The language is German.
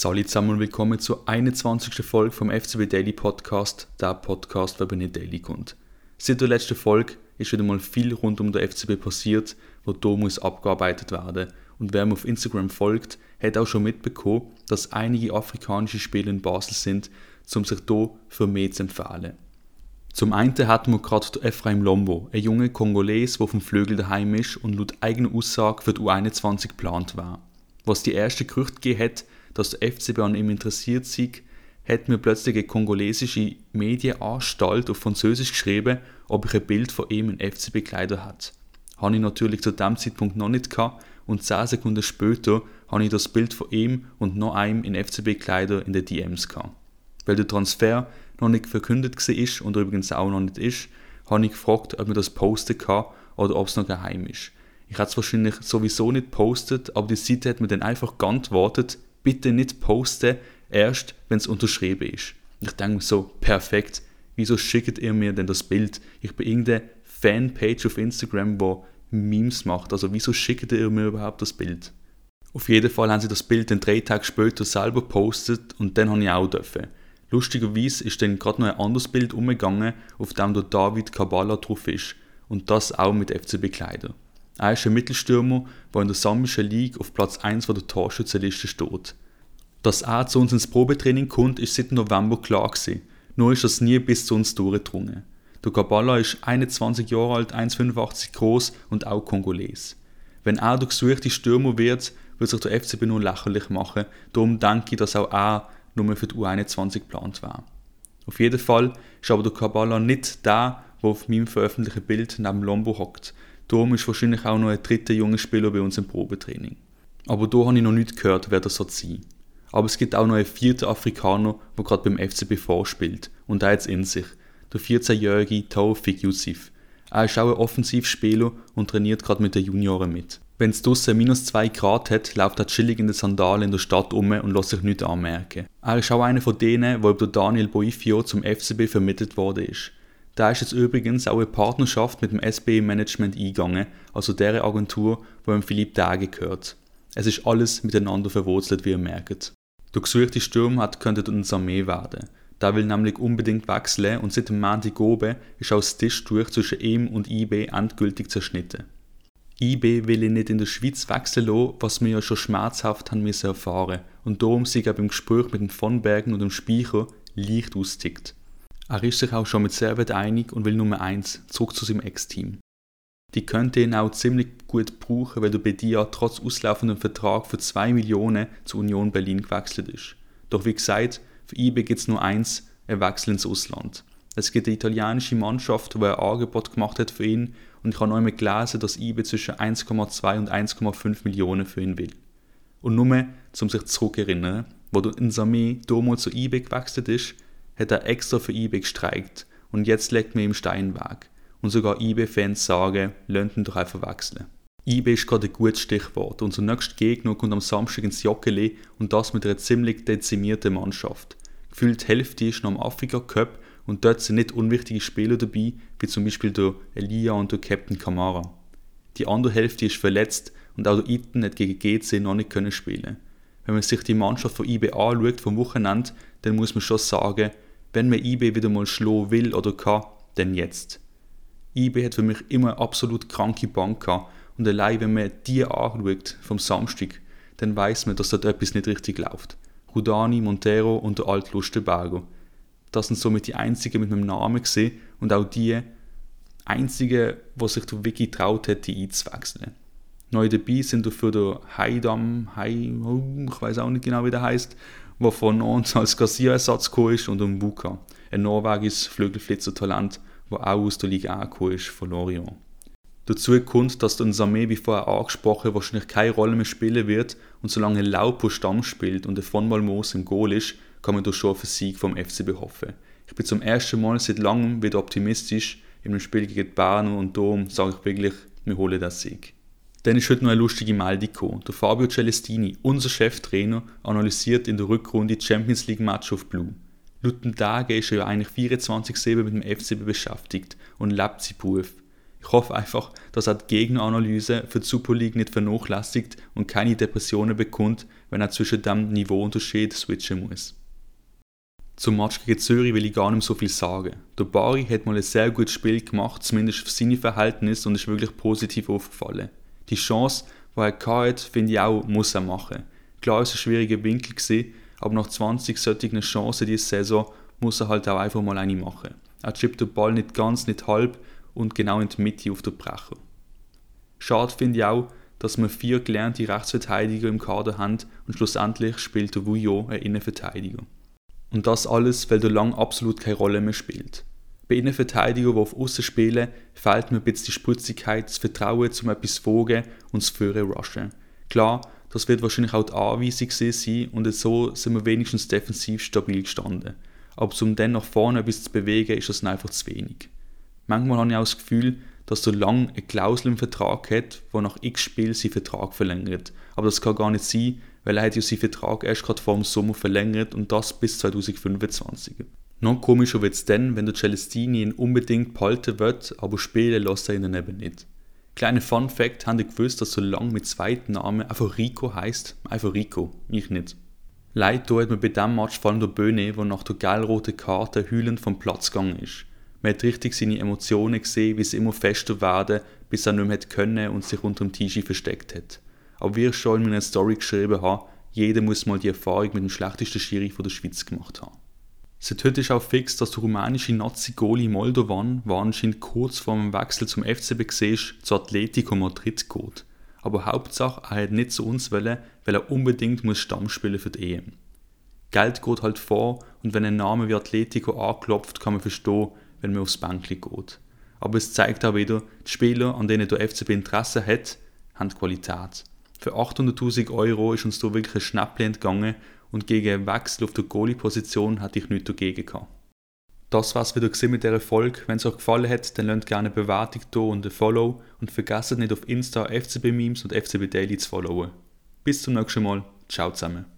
Salut zusammen und willkommen zur 21. Folge vom FCB Daily Podcast, der Podcast, der bei nicht daily kommt. Seit der letzten Folge ist wieder mal viel rund um den FCB passiert, wo da muss abgearbeitet werden. Und wer mir auf Instagram folgt, hat auch schon mitbekommen, dass einige afrikanische Spiele in Basel sind, um sich hier für mehr zu empfehlen. Zum einen hatten wir gerade Ephraim Lombo, ein junger Kongoles, der vom Flügel daheim ist und laut eigener Aussage für die U21 geplant war. Was die erste Gerüchte gegeben hat, dass der FCB an ihm interessiert sei, hat mir plötzlich eine kongolesische Medienanstalt auf Französisch geschrieben, ob ich ein Bild von ihm in FCB-Kleider hat. Habe ich natürlich zu dem Zeitpunkt noch nicht gehabt und 10 Sekunden später habe ich das Bild von ihm und noch einem in FCB-Kleider in den DMs gehabt. Weil der Transfer noch nicht verkündet war und übrigens auch noch nicht ist, habe ich gefragt, ob man das posten kann oder ob es noch geheim ist. Ich hätte es wahrscheinlich sowieso nicht postet, aber die Seite hat mir dann einfach geantwortet, bitte nicht posten, erst wenn es unterschrieben ist. Und ich denke mir so, perfekt, wieso schickt ihr mir denn das Bild? Ich bin irgendeine Fanpage auf Instagram, wo Memes macht, also wieso schickt ihr mir überhaupt das Bild? Auf jeden Fall haben sie das Bild dann drei Tage später selber gepostet und dann habe ich auch dürfen. Lustigerweise ist dann gerade noch ein anderes Bild umgegangen, auf dem der David Kabala drauf ist und das auch mit FCB-Kleider. Er ist ein Mittelstürmer, der in der Sambischen League auf Platz 1 der Torschützenliste steht. Dass er zu uns ins Probetraining kommt, ist seit November klar gewesen. Nur ist das nie bis zu uns durchgedrungen. Der Kabala ist 21 Jahre alt, 1,85 groß und auch Kongoles. Wenn er der gesuchte Stürmer wird, wird sich der FCB nur lächerlich machen. Darum denke ich, dass auch er nur für die U21 geplant war. Auf jeden Fall ist aber der Kabala nicht der, der auf meinem veröffentlichten Bild neben Lombo hockt. Darum ist wahrscheinlich auch noch ein dritter junger Spieler bei uns im Probetraining. Aber da habe ich noch nicht gehört, wer das soll sein. Aber es gibt auch noch einen vierten Afrikaner, der gerade beim FCB vorspielt. Und der hat es in sich. Der 14-jährige Taufik Yusuf. Er ist auch ein Offensivspieler und trainiert gerade mit den Junioren mit. Wenn es draussen minus 2 Grad hat, läuft er chillig in den Sandalen in der Stadt um und lässt sich nichts anmerken. Er ist auch einer von denen, der über Daniel Boifio zum FCB vermittelt worden ist. Da ist jetzt übrigens auch eine Partnerschaft mit dem SBE Management eingegangen, also der Agentur, wo ihm Philipp Tage gehört. Es ist alles miteinander verwurzelt, wie ihr merkt. Der gesuchte Sturm hat könnte unsere Armee werden. Der will nämlich unbedingt wechseln und seit dem Montag oben ist auch das Tischtuch zwischen ihm und IB endgültig zerschnitten. IB will ihn nicht in der Schweiz wechseln lassen, was wir ja schon schmerzhaft haben müssen erfahren und darum sich er beim Gespräch mit dem Von Bergen und dem Speicher leicht austickt. Er ist sich auch schon mit Servet einig und will Nummer 1 zurück zu seinem Ex-Team. Die könnte ihn auch ziemlich gut brauchen, weil der Bedia trotz auslaufendem Vertrag für 2 Millionen zu Union Berlin gewechselt ist. Doch wie gesagt, für IB gibt es nur eins, ein Wechsel ins Ausland. Es gibt eine italienische Mannschaft, die ein Angebot gemacht hat für ihn und ich habe noch einmal gelesen, dass IB zwischen 1,2 und 1,5 Millionen für ihn will. Und nur, um sich zurückzuerinnern, wo der Insame damals zu IB gewechselt ist, hat er extra für eBay gestreikt und jetzt legt mir im Stein weg. Und sogar eBay-Fans sagen, ihn doch einfach wechseln. eBay ist gerade ein gutes Stichwort. Unser nächster Gegner kommt am Samstag ins Joggeli und das mit einer ziemlich dezimierten Mannschaft. Gefühlt die Hälfte ist noch am Afrika Cup und dort sind nicht unwichtige Spieler dabei, wie zum Beispiel der Elia und der Captain Kamara. Die andere Hälfte ist verletzt und auch der Iten hat gegen GC noch nicht können spielen. Wenn man sich die Mannschaft von IB anschaut vom Wochenende, dann muss man schon sagen, wenn man eBay wieder mal schlagen will oder kann, dann jetzt. eBay hat für mich immer eine absolut kranke Bank gehabt und allein wenn man die anschaut vom Samstag, dann weiß man, dass dort etwas nicht richtig läuft. Rudani, Montero und der alte Lustenberger. Das sind somit die einzigen mit meinem Namen gesehen und auch die einzigen, die sich der Wiki traut hat, die einzuwechseln. Neu dabei sind dafür der Haidam, Hai, ich weiß auch nicht genau, wie der heißt, der von uns als Kassierersatz gekommen ist, und um Buka, ein norwegisches Flügelflitzer-Talent, der auch aus der Liga A gekommen ist, von Lorient. Dazu kommt, dass der Samé, wie vorher angesprochen, wahrscheinlich keine Rolle mehr spielen wird und solange Laupo Stamm spielt und der von Malmos im Goal ist, kann man durch schon auf einen Sieg vom FCB hoffen. Ich bin zum ersten Mal seit langem wieder optimistisch. In einem Spiel gegen Bern und Dom sage ich wirklich, wir holen das Sieg. Dann ist heute noch eine lustige Meldung gekommen. Der Fabio Celestini, unser Cheftrainer, analysiert in der Rückrunde die Champions League Match auf Blue. Laut dem Tage ist er ja eigentlich 24-7 mit dem FCB beschäftigt und lebt sein Beruf. Ich hoffe einfach, dass er die Gegneranalyse für die Super League nicht vernachlässigt und keine Depressionen bekommt, wenn er zwischen dem Niveauunterschied switchen muss. Zum Match gegen Zürich will ich gar nicht so viel sagen. Der Bari hat mal ein sehr gutes Spiel gemacht, zumindest für seine Verhältnisse, und ist wirklich positiv aufgefallen. Die Chance, die er hatte, finde ich auch, muss er machen. Klar es ein schwieriger Winkel gewesen, aber nach 20 solchen Chancen diese Saison muss er halt auch einfach mal eine machen. Er chippt den Ball nicht ganz, nicht halb und genau in die Mitte auf den Brecher. Schade finde ich auch, dass wir vier gelernte Rechtsverteidiger im Kader haben und schlussendlich spielt der Vuillot ein Innenverteidiger. Und das alles, weil der Lang absolut keine Rolle mehr spielt. Bei Innenverteidigern, die auf Aussen spielen, fehlt mir ein bisschen die Spritzigkeit, das Vertrauen zum etwas Vogen und das Führen rushen. Klar, das wird wahrscheinlich auch die Anweisung sein und so sind wir wenigstens defensiv stabil gestanden. Aber um dann nach vorne etwas zu bewegen, ist das einfach zu wenig. Manchmal habe ich auch das Gefühl, dass der Lang eine Klausel im Vertrag hat, wo nach x Spiel seinen Vertrag verlängert. Aber das kann gar nicht sein, weil er hat ja seinen Vertrag erst gerade vor dem Sommer verlängert und das bis 2025. Noch komischer wird es dann, wenn der Celestini ihn unbedingt behalten wird, aber spielen lässt er ihn dann eben nicht. Kleiner Fun Fact, haben ihr gewusst, dass so lang mit zweiten Namen einfach Rico heißt? Einfach Rico, ich nicht. Leid hat mir bei diesem Match vor allem der Böhne, der nach der gelb-roten Karte heulend vom Platz gegangen ist. Man hat richtig seine Emotionen gesehen, wie sie immer fester werden, bis er nicht mehr können und sich unter dem Tisch versteckt hat. Aber wie ich schon in meiner Story geschrieben habe, jeder muss mal die Erfahrung mit dem schlechtesten Schiri der Schweiz gemacht haben. Seit heute ist auch fix, dass der rumänische Nazi-Goli Moldovan, anscheinend kurz vor dem Wechsel zum FCB gesehen zu Atletico Madrid geht. Aber Hauptsache, er hat nicht zu uns wollen, weil er unbedingt muss Stamm spielen für die EM. Geld geht halt vor und wenn ein Name wie Atletico anklopft, kann man verstehen, wenn man aufs Bänkli geht. Aber es zeigt auch wieder, die Spieler, an denen der FCB Interesse hat, haben Qualität. Für 800.000 Euro ist uns da wirklich ein Schnäppchen entgangen und gegen einen Wechsel auf der Goalie-Position hatte ich nichts dagegen gehabt. Das war's wieder mit dieser Folge. Wenn es euch gefallen hat, dann lasst gerne eine Bewertung da und ein Follow und vergesst nicht auf Insta FCB Memes und FCB Daily zu followen. Bis zum nächsten Mal. Ciao zusammen.